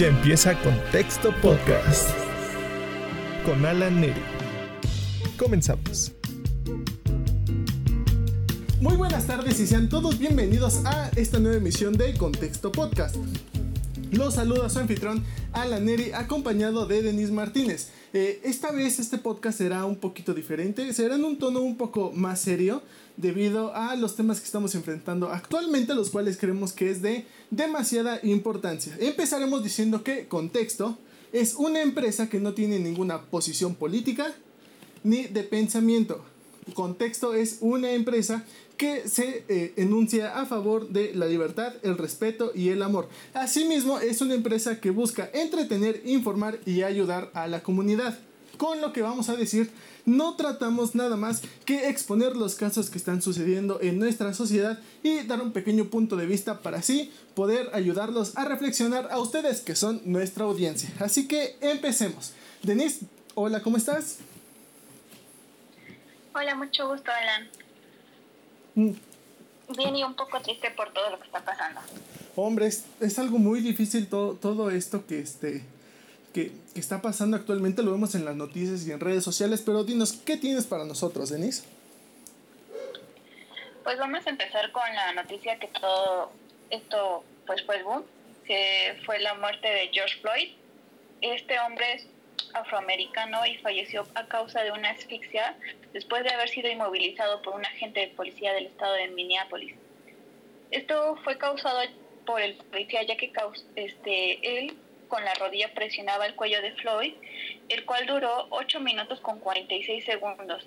Ya empieza Contexto Podcast con Alan Neri. Comenzamos. Muy buenas tardes y sean todos bienvenidos a esta nueva emisión de Contexto Podcast. Los saluda su anfitrión Alan Neri acompañado de Denis Martínez. Eh, esta vez este podcast será un poquito diferente, será en un tono un poco más serio debido a los temas que estamos enfrentando actualmente, los cuales creemos que es de demasiada importancia. Empezaremos diciendo que Contexto es una empresa que no tiene ninguna posición política ni de pensamiento. Contexto es una empresa que se eh, enuncia a favor de la libertad, el respeto y el amor. Asimismo, es una empresa que busca entretener, informar y ayudar a la comunidad. Con lo que vamos a decir, no tratamos nada más que exponer los casos que están sucediendo en nuestra sociedad y dar un pequeño punto de vista para así poder ayudarlos a reflexionar a ustedes que son nuestra audiencia. Así que empecemos. Denise, hola, ¿cómo estás? Hola, mucho gusto, Alan. Bien y un poco triste por todo lo que está pasando. Hombre, es, es algo muy difícil todo, todo esto que, este, que, que está pasando actualmente. Lo vemos en las noticias y en redes sociales. Pero dinos, ¿qué tienes para nosotros, Denise? Pues vamos a empezar con la noticia que todo esto pues fue el boom, que fue la muerte de George Floyd. Este hombre es afroamericano y falleció a causa de una asfixia después de haber sido inmovilizado por un agente de policía del estado de Minneapolis. Esto fue causado por el policía ya que este, él con la rodilla presionaba el cuello de Floyd, el cual duró 8 minutos con 46 segundos.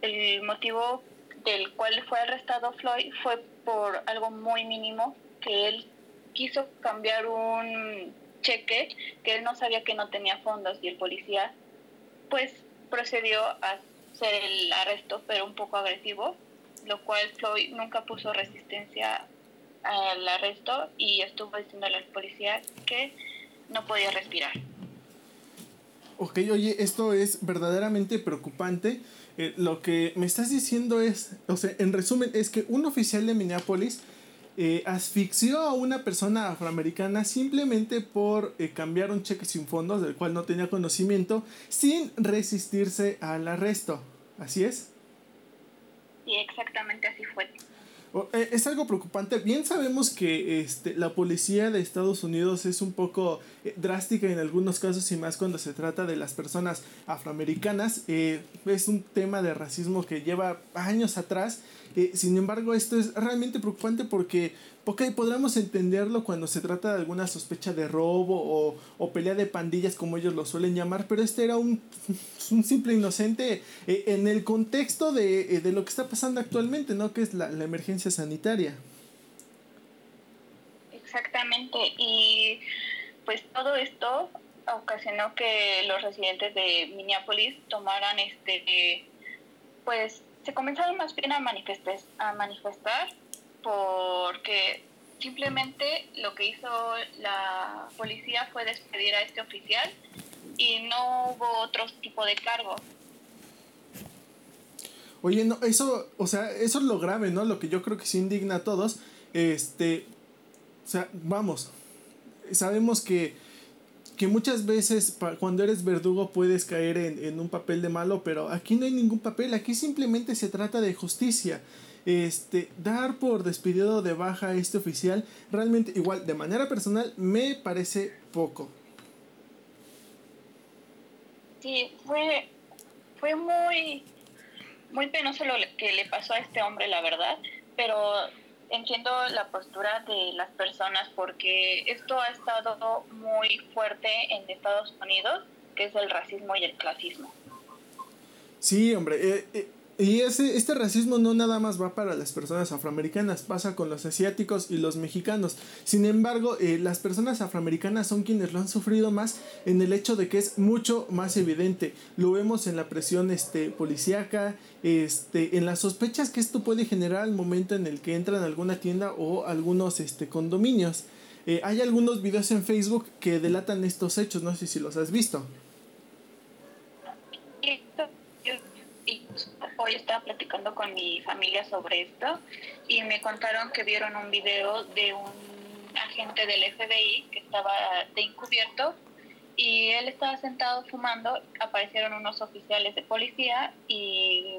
El motivo del cual fue arrestado Floyd fue por algo muy mínimo, que él quiso cambiar un cheque que él no sabía que no tenía fondos y el policía pues procedió a hacer el arresto pero un poco agresivo, lo cual Floyd nunca puso resistencia al arresto y estuvo diciéndole al policía que no podía respirar. Ok, oye, esto es verdaderamente preocupante. Eh, lo que me estás diciendo es, o sea, en resumen, es que un oficial de Minneapolis eh, asfixió a una persona afroamericana simplemente por eh, cambiar un cheque sin fondos del cual no tenía conocimiento, sin resistirse al arresto. ¿Así es? Y exactamente así fue. Eh, Es algo preocupante. Bien sabemos que este, la policía de Estados Unidos es un poco drástica en algunos casos y más cuando se trata de las personas afroamericanas. Es un tema de racismo que lleva años atrás. Eh, sin embargo, esto es realmente preocupante porque, ok, podríamos entenderlo cuando se trata de alguna sospecha de robo o, o pelea de pandillas como ellos lo suelen llamar, pero este era un, un simple inocente eh, en el contexto de, eh, de lo que está pasando actualmente, ¿no? Que es la, la emergencia sanitaria. Exactamente, y pues todo esto ocasionó que los residentes de Minneapolis tomaran este, pues se comenzaron más bien a manifestar, a manifestar porque simplemente lo que hizo la policía fue despedir a este oficial y no hubo otro tipo de cargo. Oye, no, eso, o sea, eso es lo grave, ¿no? Lo que yo creo que sí indigna a todos. Este, o sea, vamos, sabemos que, que muchas veces cuando eres verdugo puedes caer en, en un papel de malo, pero aquí no hay ningún papel, aquí simplemente se trata de justicia. Este, dar por despedido de baja a este oficial, realmente, igual, de manera personal, me parece poco. Sí, fue, fue muy, muy penoso lo que le pasó a este hombre, la verdad, pero entiendo la postura de las personas porque esto ha estado muy fuerte en Estados Unidos, que es el racismo y el clasismo. Sí, hombre. eh, eh, y ese, este racismo no nada más va para las personas afroamericanas, pasa con los asiáticos y los mexicanos. Sin embargo, eh, las personas afroamericanas son quienes lo han sufrido más en el hecho de que es mucho más evidente. Lo vemos en la presión este, policíaca, este, en las sospechas que esto puede generar al momento en el que entran a alguna tienda o algunos este, condominios. Eh, hay algunos videos en Facebook que delatan estos hechos, no sé si los has visto. Y hoy estaba platicando con mi familia sobre esto y me contaron que vieron un video de un agente del FBI que estaba de encubierto y él estaba sentado fumando, aparecieron unos oficiales de policía y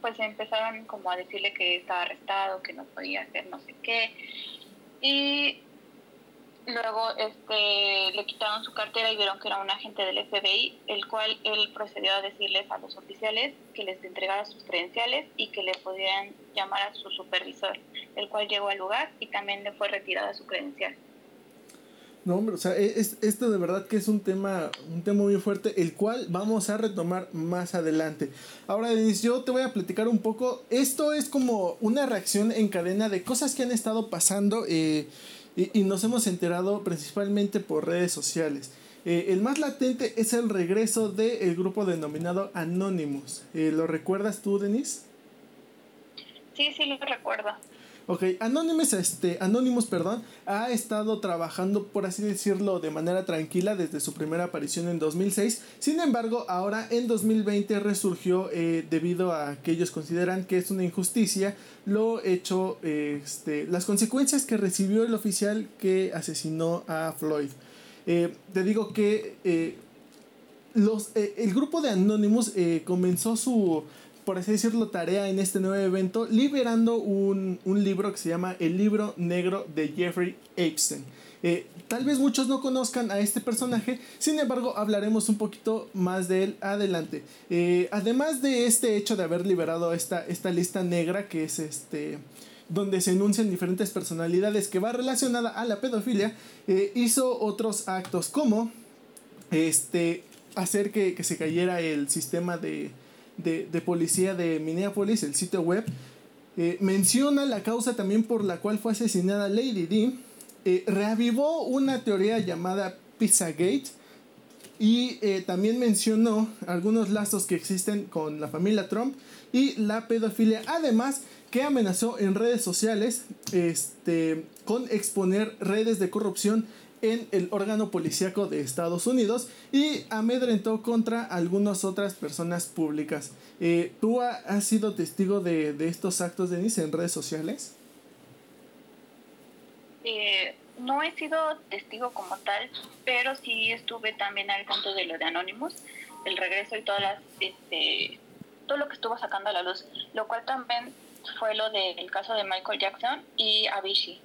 pues empezaron como a decirle que estaba arrestado, que no podía hacer no sé qué. Y luego este le quitaron su cartera y vieron que era un agente del FBI, el cual él procedió a decirles a los oficiales que les entregara sus credenciales y que le podían llamar a su supervisor, el cual llegó al lugar y también le fue retirada su credencial. No, hombre, o sea, e, es, esto de verdad que es un tema, un tema muy fuerte, el cual vamos a retomar más adelante. Ahora, Denis, yo te voy a platicar un poco. Esto es como una reacción en cadena de cosas que han estado pasando eh, y, nos hemos enterado principalmente por redes sociales. Eh, el más latente es el regreso del grupo denominado Anonymous. Eh, ¿Lo recuerdas tú, Denis? Sí, sí, lo recuerdo. Ok, Anonymous, este, Anonymous, perdón, ha estado trabajando, por así decirlo, de manera tranquila desde su primera aparición en 2006. Sin embargo, ahora en 2020 resurgió eh, debido a que ellos consideran que es una injusticia lo hecho, este, las consecuencias que recibió el oficial que asesinó a Floyd. Eh, te digo que eh, los, el grupo de Anonymous comenzó su por así decirlo, tarea en este nuevo evento, liberando un, libro que se llama El libro negro de Jeffrey Epstein. Eh, tal vez muchos no conozcan a este personaje, sin embargo hablaremos un poquito más de él adelante. Eh, además de este hecho de haber liberado esta, esta lista negra que es este donde se enuncian diferentes personalidades que va relacionada a la pedofilia, eh, hizo otros actos como este, hacer que se cayera el sistema de, de, policía de Minneapolis, el sitio web, eh, menciona la causa también por la cual fue asesinada Lady D. Eh, reavivó una teoría llamada Pizzagate y eh, también mencionó algunos lazos que existen con la familia Trump y la pedofilia. Además, que amenazó en redes sociales este, con exponer redes de corrupción en el órgano policíaco de Estados Unidos y amedrentó contra algunas otras personas públicas. Eh, ¿Tú has sido testigo de, estos actos, Denise, en redes sociales? Eh, no he sido testigo como tal, pero sí estuve también al tanto de lo de Anonymous, el regreso y todas las, este, todo lo que estuvo sacando a la luz, lo cual también fue lo del caso de Michael Jackson y Avicii.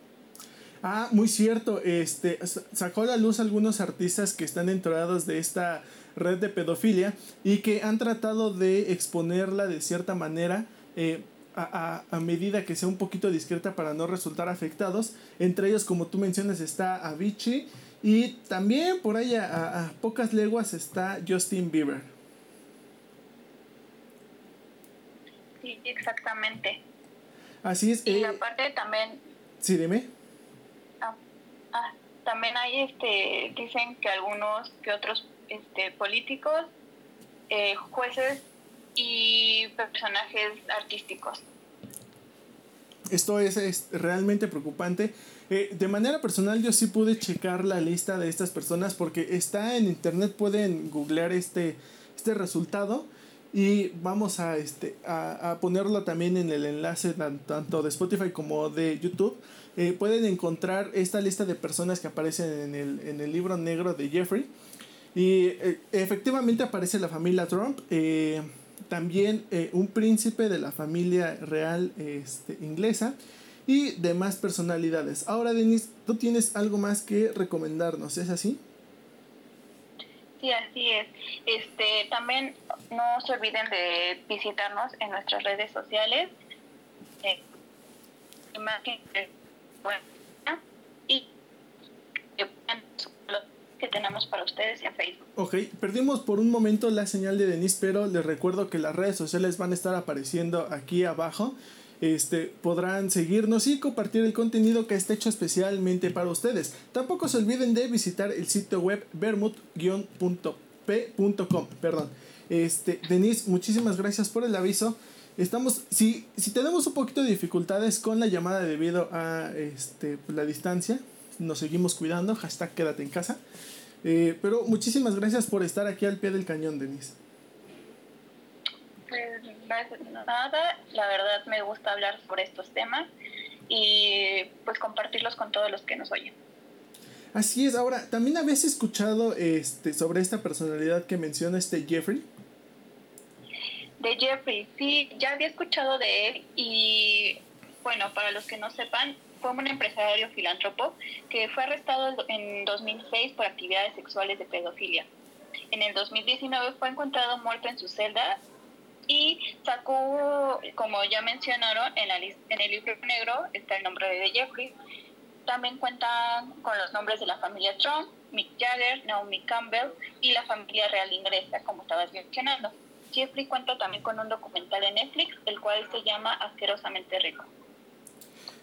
Ah, muy cierto. Este sacó a la luz algunos artistas que están enterados de esta red de pedofilia y que han tratado de exponerla de cierta manera eh, a, medida que sea un poquito discreta para no resultar afectados. Entre ellos, como tú mencionas, está Avicii y también por ahí a, pocas leguas está Justin Bieber. Sí, exactamente. Así es. Y eh, aparte también... Sí, dime. Ah, también hay, este, dicen que algunos, que otros este, políticos, eh, jueces y personajes artísticos. Esto es, realmente preocupante. Eh, de manera personal yo sí pude checar la lista de estas personas porque está en internet, pueden googlear este, este resultado y vamos a, este, a, ponerlo también en el enlace tanto de Spotify como de YouTube. Eh, pueden encontrar esta lista de personas que aparecen en el, en el libro negro de Jeffrey. Y eh, efectivamente aparece la familia Trump. Eh, también un príncipe de la familia real este, inglesa y demás personalidades. Ahora, Denise, tú tienes algo más que recomendarnos, ¿es así? Sí, así es. Este, también no se olviden de visitarnos en nuestras redes sociales. Eh, y que tenemos para ustedes en Facebook. Ok, perdimos por un momento la señal de Denise, pero les recuerdo que las redes sociales van a estar apareciendo aquí abajo este, podrán seguirnos y compartir el contenido que está hecho especialmente para ustedes. Tampoco se olviden de visitar el sitio web vermut-p.com. Perdón. Este, Denise, muchísimas gracias por el aviso. Estamos, si, si tenemos un poquito de dificultades con la llamada debido a este, la distancia, nos seguimos cuidando. Hashtag quédate en casa. Eh, pero muchísimas gracias por estar aquí al pie del cañón, Denise. Pues nada, la verdad me gusta hablar sobre estos temas y pues compartirlos con todos los que nos oyen. Así es, ahora, ¿también habéis escuchado este, sobre esta personalidad que menciona este Jeffrey? De Jeffrey, sí, ya había escuchado de él y bueno, para los que no sepan, fue un empresario filántropo que fue arrestado en 2006 por actividades sexuales de pedofilia. En el 2019 fue encontrado muerto en su celda y sacó, como ya mencionaron, en, la, en el libro negro está el nombre de Jeffrey. También cuentan con los nombres de la familia Trump, Mick Jagger, Naomi Campbell y la familia real inglesa, como estabas mencionando. Jeffrey cuenta también con un documental en Netflix, el cual se llama Asquerosamente Rico.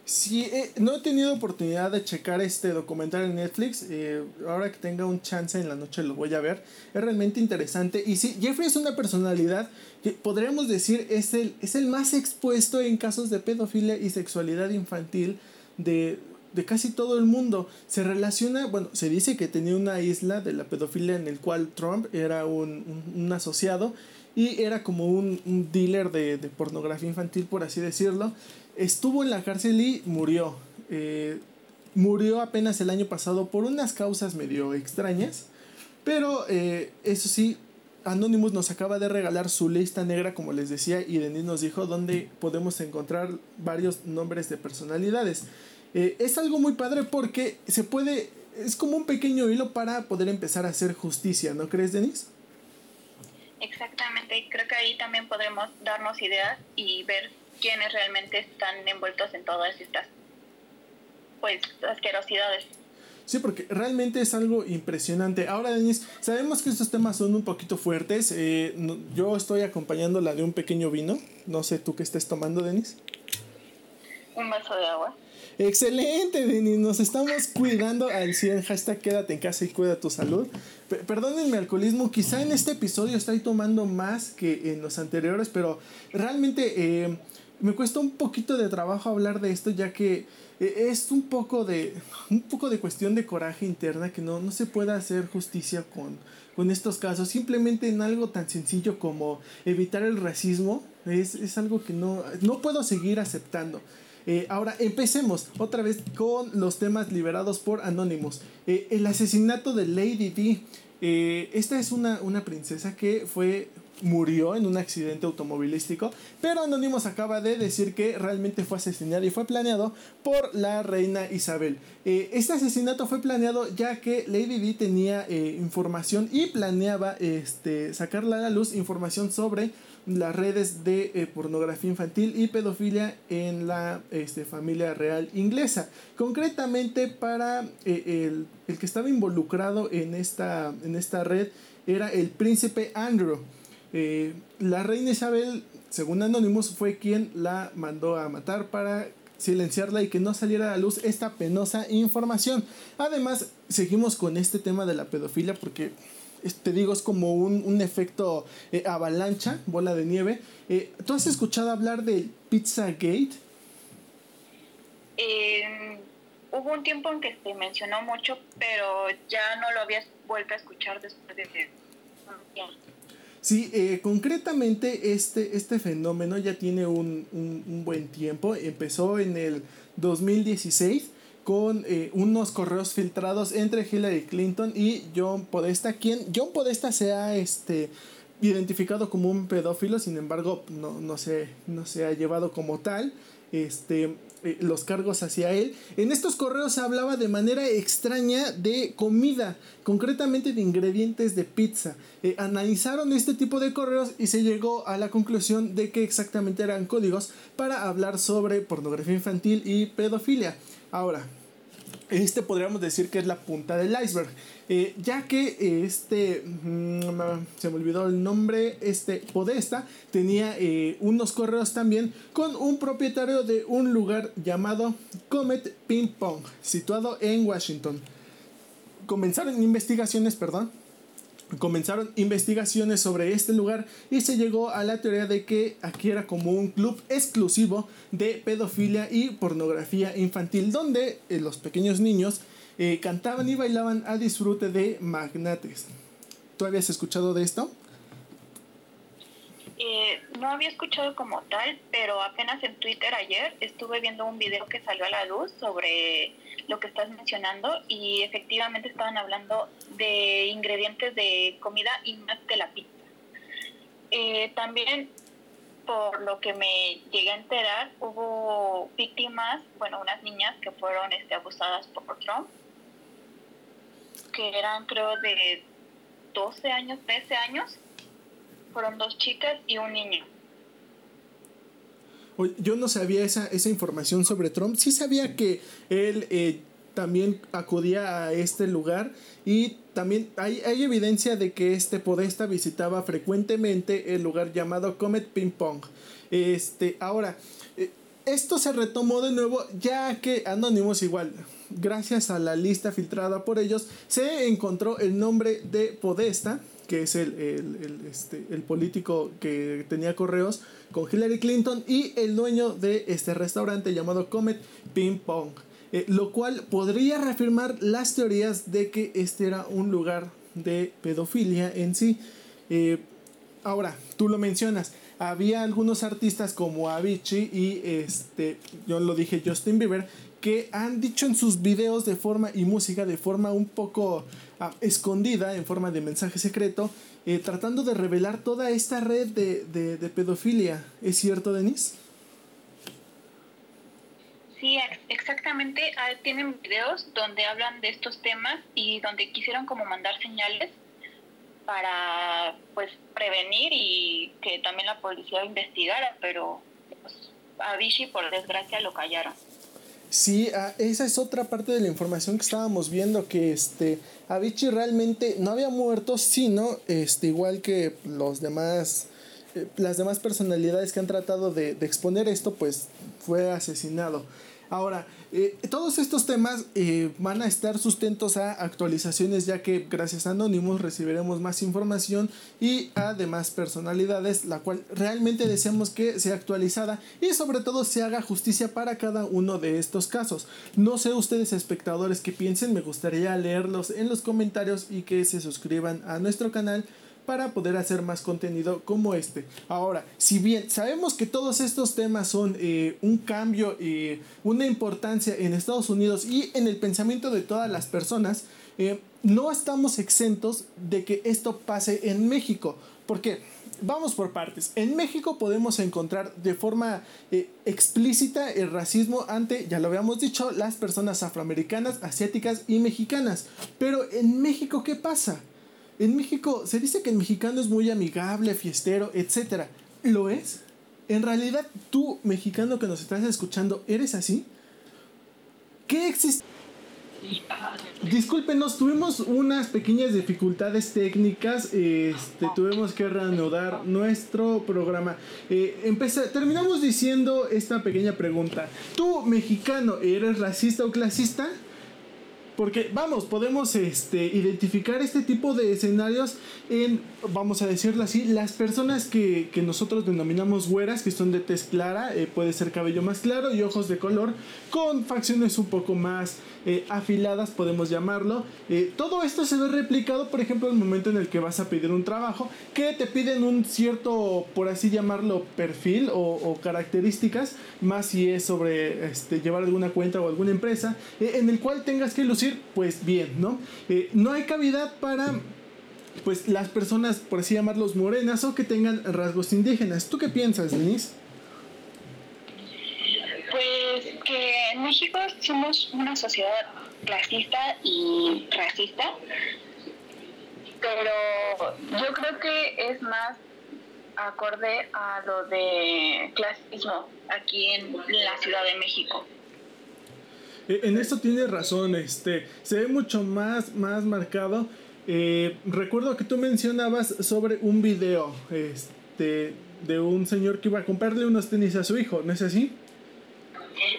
Sí, eh, no he tenido oportunidad de checar este documental en Netflix. Eh, ahora que tenga un chance en la noche lo voy a ver. Es realmente interesante. Y sí, Jeffrey es una personalidad que podríamos decir es el, es el más expuesto en casos de pedofilia y sexualidad infantil de, de casi todo el mundo. Se relaciona, bueno, se dice que tenía una isla de la pedofilia en el cual Trump era un, un, asociado y era como un, dealer de, de pornografía infantil, por así decirlo estuvo en la cárcel y murió. Eh, murió apenas el año pasado por unas causas medio extrañas. Pero eh, eso sí, Anonymous nos acaba de regalar su lista negra, como les decía, y Denis nos dijo donde podemos encontrar varios nombres de personalidades. Eh, es algo muy padre porque se puede, es como un pequeño hilo para poder empezar a hacer justicia, ¿no crees, Denis? Exactamente, creo que ahí también podremos darnos ideas y ver quienes realmente están envueltos en todas estas pues asquerosidades. Sí, porque realmente es algo impresionante. Ahora, Denis, sabemos que estos temas son un poquito fuertes. Eh, yo estoy acompañándola de un pequeño vino. No sé tú qué estés tomando, Denis. Un vaso de agua. Excelente, Denis. Nos estamos cuidando al 100. Hashtag quédate en casa y cuida tu salud. Perdónenme alcoholismo. Quizá en este episodio estoy tomando más que en los anteriores, pero realmente... Eh, me cuesta un poquito de trabajo hablar de esto ya que eh, es un poco de un poco de cuestión de coraje interna que no, no se puede hacer justicia con, con estos casos simplemente en algo tan sencillo como evitar el racismo es, es algo que no, no puedo seguir aceptando eh, ahora empecemos otra vez con los temas liberados por Anonymous. Eh, el asesinato de Lady D. esta es una, una princesa que fue murió en un accidente automovilístico, pero Anonymous acaba de decir que realmente fue asesinado y fue planeado por la reina Isabel. Eh, este asesinato fue planeado ya que Lady Di tenía eh, información y planeaba este, sacarla a la luz información sobre las redes de eh, pornografía infantil y pedofilia en la este, familia real inglesa. Concretamente para el, el, que estaba involucrado en esta, en esta red era el príncipe Andrew. Eh, la reina Isabel, según Anonymous, fue quien la mandó a matar para silenciarla y que no saliera a la luz esta penosa información. Además, seguimos con este tema de la pedofilia porque te digo, es como un, efecto eh, avalancha, bola de nieve. Eh, ¿Tú has escuchado hablar del Pizzagate? hubo un tiempo en que se mencionó mucho, pero ya no lo habías vuelto a escuchar después de Sí, eh, concretamente este, este fenómeno ya tiene un, un, buen tiempo. Empezó en el 2016 con eh, unos correos filtrados entre Hillary Clinton y John Podesta, quien John Podesta se ha este, identificado como un pedófilo, sin embargo no, no, se, no se ha llevado como tal. Este, eh, los cargos hacia él. En estos correos se hablaba de manera extraña de comida, concretamente de ingredientes de pizza. Eh, analizaron este tipo de correos y se llegó a la conclusión de que exactamente eran códigos para hablar sobre pornografía infantil y pedofilia. Ahora, este podríamos decir que es la punta del iceberg. Eh, ya que este, mm, se me olvidó el nombre, este Podesta tenía eh, unos correos también con un propietario de un lugar llamado Comet Ping Pong, situado en Washington. Comenzaron investigaciones, perdón, comenzaron investigaciones sobre este lugar y se llegó a la teoría de que aquí era como un club exclusivo de pedofilia y pornografía infantil donde eh, los pequeños niños eh, cantaban y bailaban a disfrute de magnates. ¿Tú habías escuchado de esto? Eh, no había escuchado como tal, pero apenas en Twitter ayer estuve viendo un video que salió a la luz sobre lo que estás mencionando y efectivamente estaban hablando de ingredientes de comida y más de la pizza. Eh, también, por lo que me llegué a enterar, hubo víctimas, bueno, unas niñas que fueron este, abusadas por Trump, que eran creo de 12 años, 13 años, fueron dos chicas y un niño. Yo no sabía esa, esa información sobre Trump. Sí sabía que él eh, también acudía a este lugar y también hay, hay, evidencia de que este Podesta visitaba frecuentemente el lugar llamado Comet Ping Pong. Este, ahora, eh, esto se retomó de nuevo ya que Anonymous igual, gracias a la lista filtrada por ellos, se encontró el nombre de Podesta que es el, el, este, el, político que tenía correos con Hillary Clinton y el dueño de este restaurante llamado Comet Ping Pong. Eh, lo cual podría reafirmar las teorías de que este era un lugar de pedofilia en sí. Eh, ahora, tú lo mencionas, había algunos artistas como Avicii y este, yo lo dije, Justin Bieber, que han dicho en sus videos de forma y música de forma un poco ah, escondida, en forma de mensaje secreto, eh, tratando de revelar toda esta red de, pedofilia. ¿Es cierto, Denise? Sí, exactamente. Ah, tienen videos donde hablan de estos temas y donde quisieron como mandar señales para pues prevenir y que también la policía investigara, pero pues, a Vichy por desgracia lo callaron. Sí, ah, esa es otra parte de la información que estábamos viendo, que este, Avicii realmente no había muerto, sino este, igual que los demás, eh, las demás personalidades que han tratado de, de exponer esto, pues fue asesinado. Ahora, eh, todos estos temas eh, van a estar sustentos a actualizaciones ya que gracias a Anonymous recibiremos más información y a demás personalidades, la cual realmente deseamos que sea actualizada y sobre todo se haga justicia para cada uno de estos casos. No sé ustedes espectadores que piensen, me gustaría leerlos en los comentarios y que se suscriban a nuestro canal para poder hacer más contenido como este. Ahora, si bien sabemos que todos estos temas son eh, un cambio y una importancia en Estados Unidos y en el pensamiento de todas las personas, eh, no estamos exentos de que esto pase en México. porque Vamos por partes. En México podemos encontrar de forma eh, explícita el racismo ante, ya lo habíamos dicho, las personas afroamericanas, asiáticas y mexicanas. Pero en México, ¿qué pasa? En México se dice que el mexicano es muy amigable, fiestero, etc. ¿Lo es? ¿En realidad tú, mexicano que nos estás escuchando, eres así? ¿Qué existe? Discúlpenos, tuvimos unas pequeñas dificultades técnicas. Este, tuvimos que reanudar nuestro programa. Eh, terminamos diciendo esta pequeña pregunta. ¿Tú, mexicano, eres racista o clasista? Porque, vamos, podemos este, identificar este tipo de escenarios en, vamos a decirlo así, las personas que, nosotros denominamos güeras, que son de tez clara, eh, puede ser cabello más claro y ojos de color, con facciones un poco más eh, afiladas, podemos llamarlo. Eh, todo esto se ve replicado, por ejemplo, en el momento en el que vas a pedir un trabajo, que te piden un cierto, por así llamarlo, perfil o, características, más si es sobre este, llevar alguna cuenta o alguna empresa, eh, en el cual tengas que lucir, pues bien, ¿no? no hay cavidad para pues las personas, por así llamarlos, morenas o que tengan rasgos indígenas. ¿Tú qué piensas, Denise? que en México somos una sociedad clasista y racista, pero yo creo que es más acorde a lo de clasismo aquí en la Ciudad de México. Eh, en esto tiene razón, este, se ve mucho más, más marcado. Eh, recuerdo que tú mencionabas sobre un video este, de un señor que iba a comprarle unos tenis a su hijo, ¿no es así?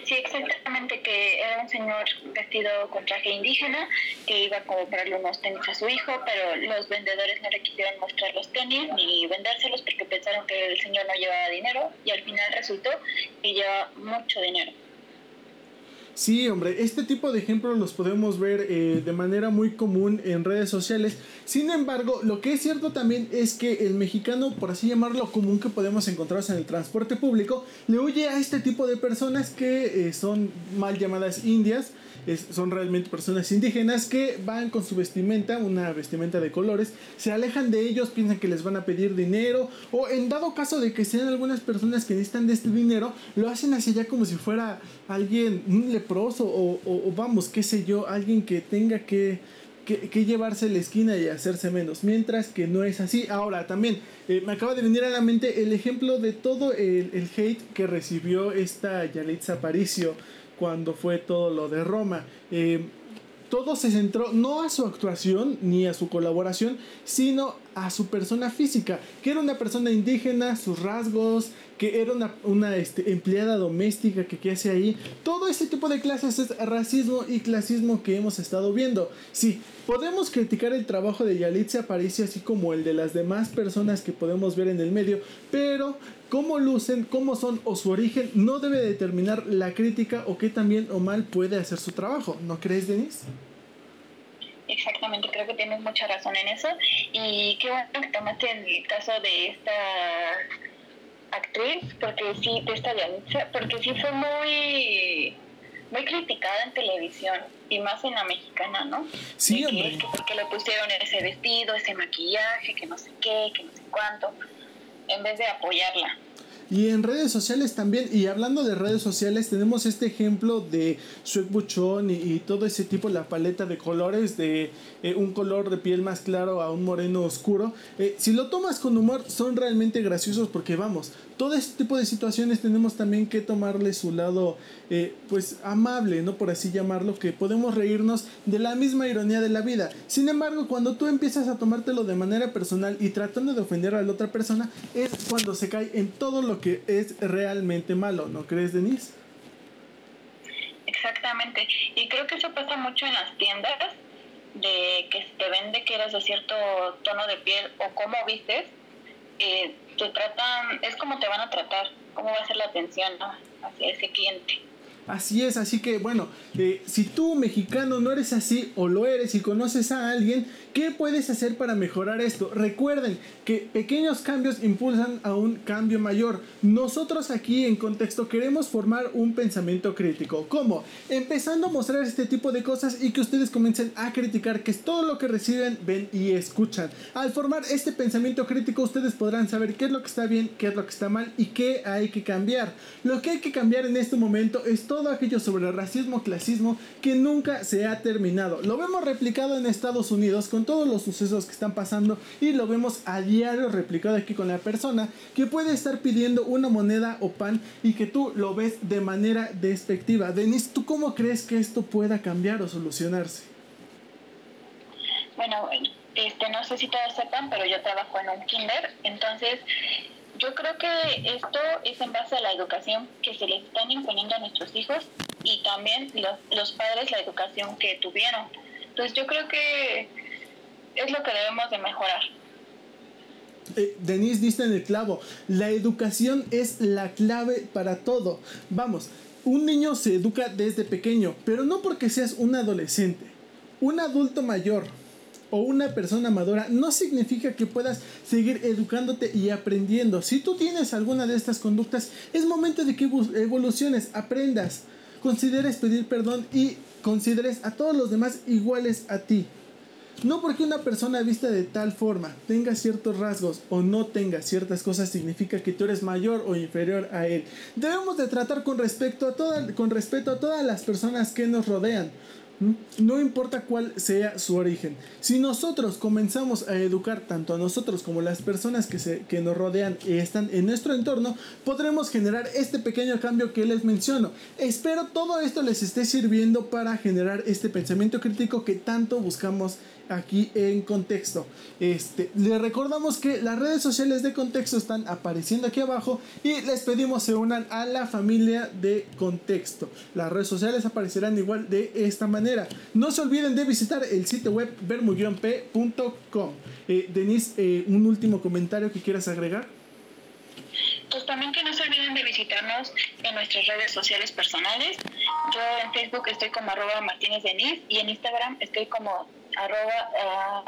Sí, exactamente, que era un señor vestido con traje indígena que iba a comprarle unos tenis a su hijo, pero los vendedores no le quisieron mostrar los tenis ni vendérselos porque pensaron que el señor no llevaba dinero y al final resultó que lleva mucho dinero. Sí, hombre, este tipo de ejemplos los podemos ver eh, de manera muy común en redes sociales. Sin embargo, lo que es cierto también es que el mexicano, por así llamarlo, común que podemos encontrarnos en el transporte público, le huye a este tipo de personas que eh, son mal llamadas indias son realmente personas indígenas que van con su vestimenta, una vestimenta de colores, se alejan de ellos, piensan que les van a pedir dinero o en dado caso de que sean algunas personas que necesitan de este dinero, lo hacen hacia allá como si fuera alguien, leproso o, vamos, qué sé yo, alguien que tenga que, que, llevarse la esquina y hacerse menos, mientras que no es así. Ahora también eh, me acaba de venir a la mente el ejemplo de todo el, el hate que recibió esta Yalitza Aparicio cuando fue todo lo de Roma. Eh, todo se centró no a su actuación ni a su colaboración, sino a su persona física, que era una persona indígena, sus rasgos, que era una, este, empleada doméstica que qué hace ahí. Todo este tipo de clases es racismo y clasismo que hemos estado viendo. Sí, podemos criticar el trabajo de Yalitza Aparicio así como el de las demás personas que podemos ver en el medio, pero cómo lucen, cómo son o su origen no debe determinar la crítica o qué también o mal puede hacer su trabajo. ¿No crees, Denise? Exactamente, creo que tienes mucha razón en eso. Y qué bueno que tomaste el caso de esta actriz, porque sí, de esta porque sí fue muy muy criticada en televisión y más en la mexicana, ¿no? Sí, hombre. Que, porque le pusieron ese vestido, ese maquillaje, que no sé qué, que no sé cuánto, en vez de apoyarla. Y en redes sociales también, y hablando de redes sociales, tenemos este ejemplo de Suek Buchón y, todo ese tipo, la paleta de colores, de eh, un color de piel más claro a un moreno oscuro. Eh, si lo tomas con humor, son realmente graciosos porque vamos, todo este tipo de situaciones tenemos también que tomarle su lado eh, pues amable, ¿no? Por así llamarlo, que podemos reírnos de la misma ironía de la vida. Sin embargo, cuando tú empiezas a tomártelo de manera personal y tratando de ofender a la otra persona, es cuando se cae en todo lo que es realmente malo, ¿no crees, Denise? Exactamente. Y creo que eso pasa mucho en las tiendas, de que te vende que eres de cierto tono de piel o cómo vistes. Eh, te tratan, es como te van a tratar, cómo va a ser la atención hacia ese cliente. Así es, así que bueno, eh, si tú mexicano no eres así o lo eres y conoces a alguien, ¿qué puedes hacer para mejorar esto? Recuerden que pequeños cambios impulsan a un cambio mayor. Nosotros aquí en contexto queremos formar un pensamiento crítico. ¿Cómo? Empezando a mostrar este tipo de cosas y que ustedes comiencen a criticar, que es todo lo que reciben, ven y escuchan. Al formar este pensamiento crítico ustedes podrán saber qué es lo que está bien, qué es lo que está mal y qué hay que cambiar. Lo que hay que cambiar en este momento es todo aquello sobre racismo, clasismo que nunca se ha terminado. Lo vemos replicado en Estados Unidos con todos los sucesos que están pasando y lo vemos a diario replicado aquí con la persona que puede estar pidiendo una moneda o pan y que tú lo ves de manera despectiva. Denise, ¿tú cómo crees que esto pueda cambiar o solucionarse? Bueno, este, no sé si todos sepan, pero yo trabajo en un kinder, entonces yo creo que esto es en base a la educación que se les están imponiendo a nuestros hijos y también los, padres la educación que tuvieron. Entonces yo creo que es lo que debemos de mejorar. Eh, Denise diste en el clavo. La educación es la clave para todo. Vamos, un niño se educa desde pequeño, pero no porque seas un adolescente. Un adulto mayor o una persona madura no significa que puedas seguir educándote y aprendiendo. Si tú tienes alguna de estas conductas, es momento de que evoluciones, aprendas, consideres pedir perdón y consideres a todos los demás iguales a ti. No porque una persona vista de tal forma tenga ciertos rasgos o no tenga ciertas cosas significa que tú eres mayor o inferior a él. Debemos de tratar con, respecto a con respeto a todas las personas que nos rodean. No importa cuál sea su origen. Si nosotros comenzamos a educar tanto a nosotros como a las personas que, se, que nos rodean y están en nuestro entorno, podremos generar este pequeño cambio que les menciono. Espero todo esto les esté sirviendo para generar este pensamiento crítico que tanto buscamos aquí en contexto. Este, les recordamos que las redes sociales de contexto están apareciendo aquí abajo y les pedimos se unan a la familia de contexto. Las redes sociales aparecerán igual de esta manera. No se olviden de visitar el sitio web vermullonp.com. Eh, Denise, eh, un último comentario que quieras agregar. Pues también que no se olviden de visitarnos en nuestras redes sociales personales. Yo en Facebook estoy como arroba Martínez Denis y en Instagram estoy como arroba uh,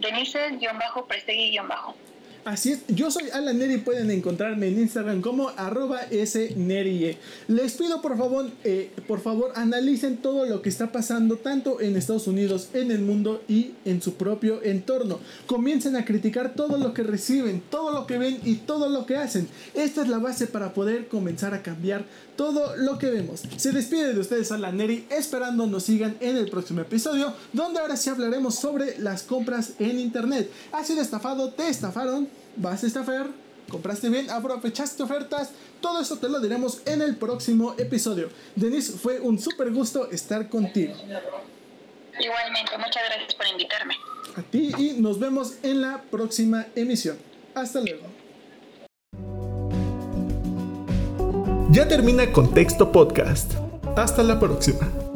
Denise-Prestegui-Bajo. Así es, yo soy Alan Neri, pueden encontrarme en Instagram como arroba snerie. Les pido por favor, eh, por favor, analicen todo lo que está pasando tanto en Estados Unidos, en el mundo y en su propio entorno. Comiencen a criticar todo lo que reciben, todo lo que ven y todo lo que hacen. Esta es la base para poder comenzar a cambiar todo lo que vemos. Se despide de ustedes Alan Neri, esperando nos sigan en el próximo episodio, donde ahora sí hablaremos sobre las compras en internet. ¿Has sido estafado? ¿Te estafaron? Vas a estafar, compraste bien, aprovechaste ofertas, todo eso te lo diremos en el próximo episodio. Denise, fue un súper gusto estar contigo. Igualmente, muchas gracias por invitarme. A ti y nos vemos en la próxima emisión. Hasta luego. Ya termina Contexto Podcast. Hasta la próxima.